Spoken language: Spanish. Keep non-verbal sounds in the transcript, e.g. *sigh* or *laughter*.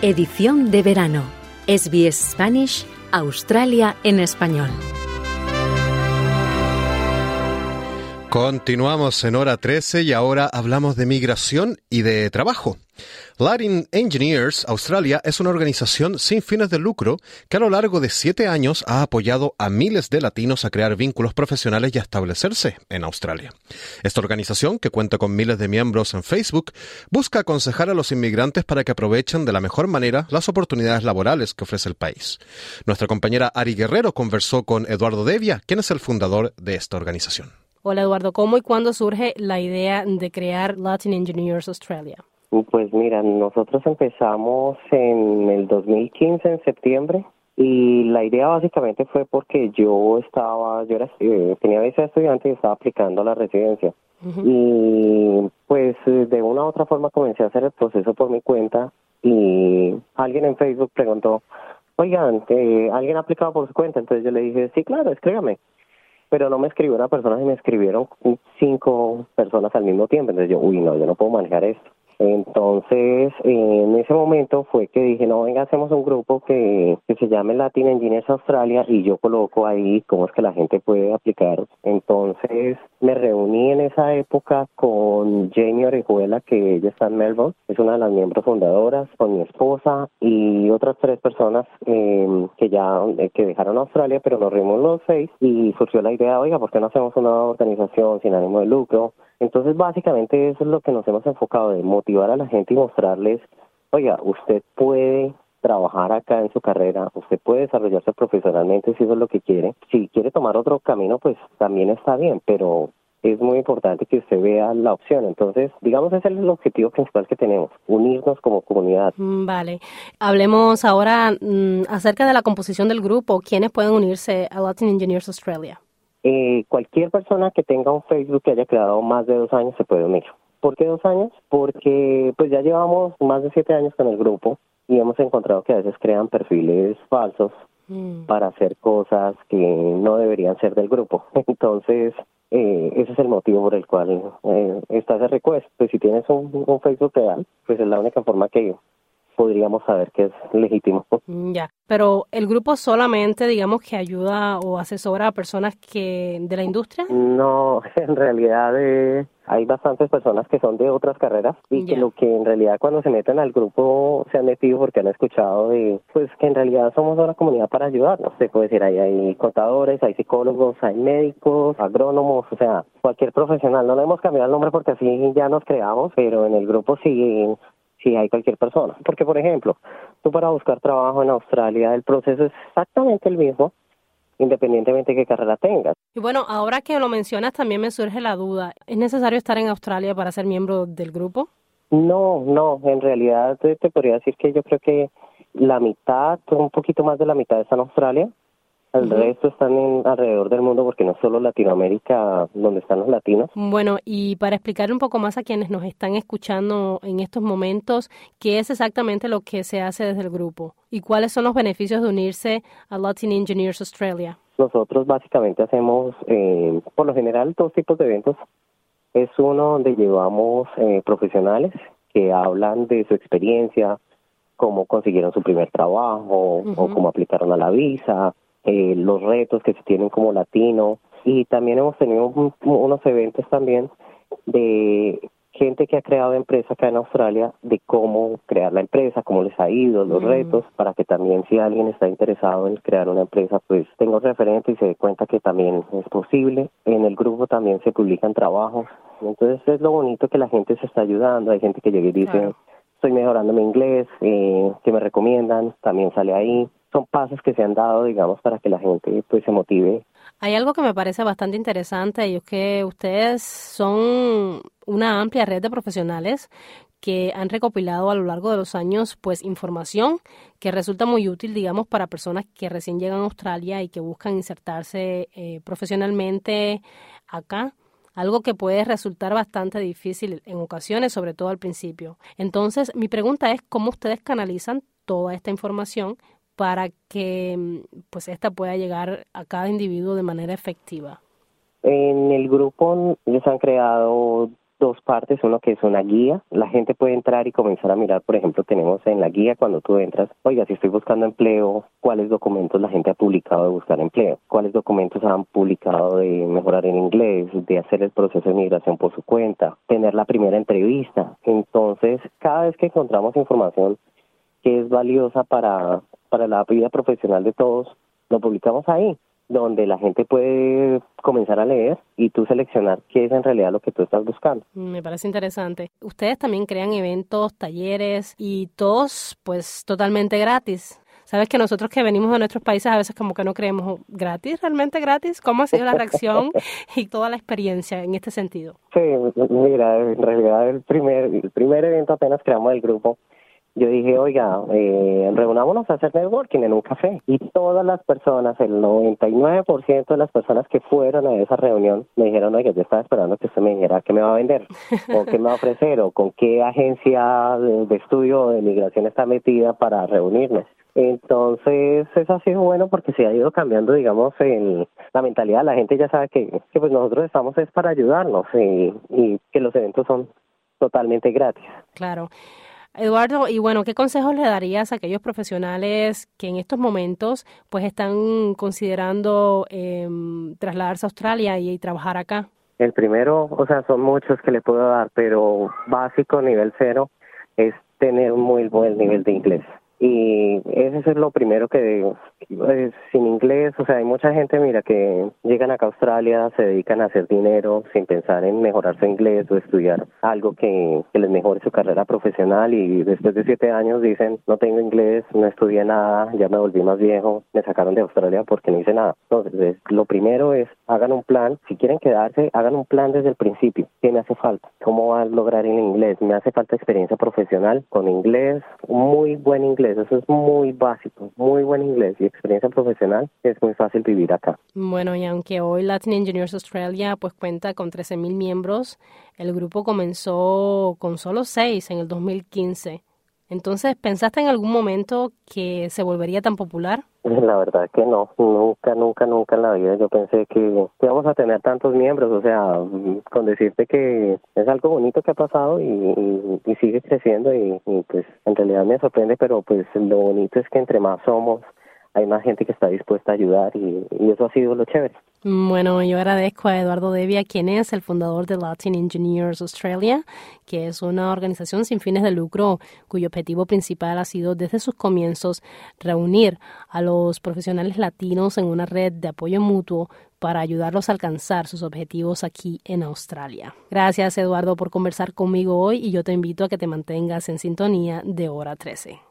Edición de verano. SBS Spanish, Australia en español. Continuamos en hora 13 y ahora hablamos de migración y de trabajo. Latin Engineers Australia es una organización sin fines de lucro que a lo largo de siete años ha apoyado a miles de latinos a crear vínculos profesionales y a establecerse en Australia. Esta organización, que cuenta con miles de miembros en Facebook, busca aconsejar a los inmigrantes para que aprovechen de la mejor manera las oportunidades laborales que ofrece el país. Nuestra compañera Ari Guerrero conversó con Eduardo Devia, quien es el fundador de esta organización. Hola Eduardo, ¿cómo y cuándo surge la idea de crear Latin Engineers Australia? Pues mira, nosotros empezamos en el 2015, en septiembre, y la idea básicamente fue porque yo estaba, yo era, eh, tenía visa de estudiante y estaba aplicando a la residencia. Y pues de una u otra forma comencé a hacer el proceso por mi cuenta y alguien en Facebook preguntó, oigan, eh, ¿alguien ha aplicado por su cuenta? Entonces yo le dije, sí, claro, escríbame pero no me escribió una persona, y me escribieron cinco personas al mismo tiempo. Entonces yo, uy, no, yo no puedo manejar esto. Entonces, en ese momento fue que dije, no, venga, hacemos un grupo que, que se llame Latin Engineers Australia y yo coloco ahí cómo es que la gente puede aplicar. Entonces, me reuní en esa época con Jamie Orejuela, que ella está en Melbourne, es una de las miembros fundadoras, con mi esposa y otras tres personas eh, que ya eh, que dejaron Australia, pero nos reunimos los seis y surgió la idea, oiga, ¿por qué no hacemos una organización sin ánimo de lucro? Entonces, básicamente eso es lo que nos hemos enfocado, de motivar a la gente y mostrarles, oiga, usted puede trabajar acá en su carrera, usted puede desarrollarse profesionalmente si eso es lo que quiere. Si quiere tomar otro camino, pues también está bien, pero es muy importante que usted vea la opción. Entonces, digamos, ese es el objetivo principal que tenemos, unirnos como comunidad. Mm, vale. Hablemos ahora mm, acerca de la composición del grupo. ¿Quiénes pueden unirse a Latin Engineers Australia? Eh, cualquier persona que tenga un Facebook que haya creado más de dos años se puede unir. ¿Por qué dos años? Porque pues ya llevamos más de siete años con el grupo y hemos encontrado que a veces crean perfiles falsos mm. para hacer cosas que no deberían ser del grupo. *laughs* Entonces, eh, ese es el motivo por el cual eh, está ese request. Pues si tienes un, un Facebook real, pues es la única forma que podríamos saber que es legítimo. Mm, ya, pero el grupo solamente, digamos, que ayuda o asesora a personas que de la industria. No, *laughs* en realidad eh, hay bastantes personas que son de otras carreras y que lo que en realidad cuando se meten al grupo se han metido porque han escuchado de, pues que en realidad somos una comunidad para ayudarnos. Se puede decir, ahí hay contadores, hay psicólogos, hay médicos, agrónomos, o sea, cualquier profesional. No le hemos cambiado el nombre porque así ya nos creamos, pero en el grupo sí si hay cualquier persona. Porque, por ejemplo, tú para buscar trabajo en Australia, el proceso es exactamente el mismo, independientemente de qué carrera tengas. Y bueno, ahora que lo mencionas, también me surge la duda, ¿es necesario estar en Australia para ser miembro del grupo? No, no, en realidad te, te podría decir que yo creo que la mitad, un poquito más de la mitad está en Australia, el resto están en, alrededor del mundo porque no solo Latinoamérica donde están los latinos. Bueno, y para explicar un poco más a quienes nos están escuchando en estos momentos, ¿qué es exactamente lo que se hace desde el grupo? ¿Y cuáles son los beneficios de unirse a Latin Engineers Australia? Nosotros básicamente hacemos, eh, por lo general, dos tipos de eventos. Es uno donde llevamos eh, profesionales que hablan de su experiencia, cómo consiguieron su primer trabajo o cómo aplicaron a la visa, eh, los retos que se tienen como latino y también hemos tenido unos eventos también de gente que ha creado empresa acá en Australia de cómo crear la empresa, cómo les ha ido, los mm. retos, para que también si alguien está interesado en crear una empresa, pues tenga referente y se dé cuenta que también es posible. En el grupo también se publican trabajos. Entonces es lo bonito que la gente se está ayudando. Hay gente que llega y dice, estoy mejorando mi inglés, eh, que me recomiendan, también sale ahí son pasos que se han dado, digamos, para que la gente pues se motive. Hay algo que me parece bastante interesante y es que ustedes son una amplia red de profesionales que han recopilado a lo largo de los años pues información que resulta muy útil digamos para personas que recién llegan a Australia y que buscan insertarse eh, profesionalmente acá algo que puede resultar bastante difícil en ocasiones, sobre todo al principio. Entonces, mi pregunta es cómo ustedes canalizan toda esta información para que mm, pues esta pueda llegar a cada individuo de manera efectiva? En el grupo se han creado dos partes, uno que es una guía, la gente puede entrar y comenzar a mirar, por ejemplo, tenemos en la guía cuando tú entras, oiga, si estoy buscando empleo, cuáles documentos la gente ha publicado de buscar empleo, cuáles documentos han publicado de mejorar en inglés, de hacer el proceso de migración por su cuenta, tener la primera entrevista. Entonces, cada vez que encontramos información que es valiosa para, para la vida profesional de todos, lo publicamos ahí donde la gente puede comenzar a leer y tú seleccionar qué es en realidad lo que tú estás buscando. Me parece interesante. Ustedes también crean eventos, talleres y todos pues totalmente gratis. Sabes que nosotros que venimos de nuestros países a veces como que no creemos gratis, realmente gratis. ¿Cómo ha sido la reacción *laughs* y toda la experiencia en este sentido? Sí, mira, en realidad el primer, el primer evento apenas creamos el grupo yo dije, oiga, eh, reunámonos a hacer networking en un café. Y todas las personas, el 99% de las personas que fueron a esa reunión, me dijeron, oiga, yo estaba esperando que usted me dijera qué me va a vender, *laughs* o qué me va a ofrecer, o con qué agencia de, estudio o de migración está metida para reunirnos. Entonces, eso ha sido bueno porque se ha ido cambiando, digamos, en la mentalidad. La gente ya sabe que, que pues nosotros estamos es para ayudarnos y, y que los eventos son totalmente gratis. Claro. Eduardo, y bueno, ¿qué consejos le darías a aquellos profesionales que en estos momentos pues están considerando em, trasladarse a Australia y, y trabajar acá? El primero, o sea, son muchos que le puedo dar, pero básico, nivel cero, es tener un muy buen nivel de inglés y eso es lo primero que digo. sin inglés, o sea, hay mucha gente, mira, que llegan acá a Australia, se dedican a hacer dinero sin pensar en mejorar su inglés o estudiar algo que, que les mejore su carrera profesional y después de siete años dicen, no tengo inglés, no estudié nada, ya me volví más viejo, me sacaron de Australia porque no hice nada. Entonces, lo primero es, hagan un plan, si quieren quedarse, hagan un plan desde el principio. ¿Qué me hace falta? ¿Cómo va a lograr el inglés? Me hace falta experiencia profesional con inglés, muy buen inglés eso es muy básico, muy buen inglés y experiencia profesional, es muy fácil vivir acá. Bueno, y aunque hoy Latin Engineers Australia pues cuenta con 13.000 miembros, el grupo comenzó con solo 6 en el 2015. Entonces, ¿pensaste en algún momento que se volvería tan popular? La verdad que no, nunca, nunca, nunca en la vida yo pensé que íbamos a tener tantos miembros, o sea, con decirte que es algo bonito que ha pasado y, sigue creciendo y, y, pues en realidad me sorprende, pero pues lo bonito es que entre más somos, hay más gente que está dispuesta a ayudar y, eso ha sido lo chévere. Bueno, yo agradezco a Eduardo Devia, quien es el fundador de Latin Engineers Australia, que es una organización sin fines de lucro cuyo objetivo principal ha sido desde sus comienzos reunir a los profesionales latinos en una red de apoyo mutuo para ayudarlos a alcanzar sus objetivos aquí en Australia. Gracias Eduardo por conversar conmigo hoy y yo te invito a que te mantengas en sintonía de hora 13.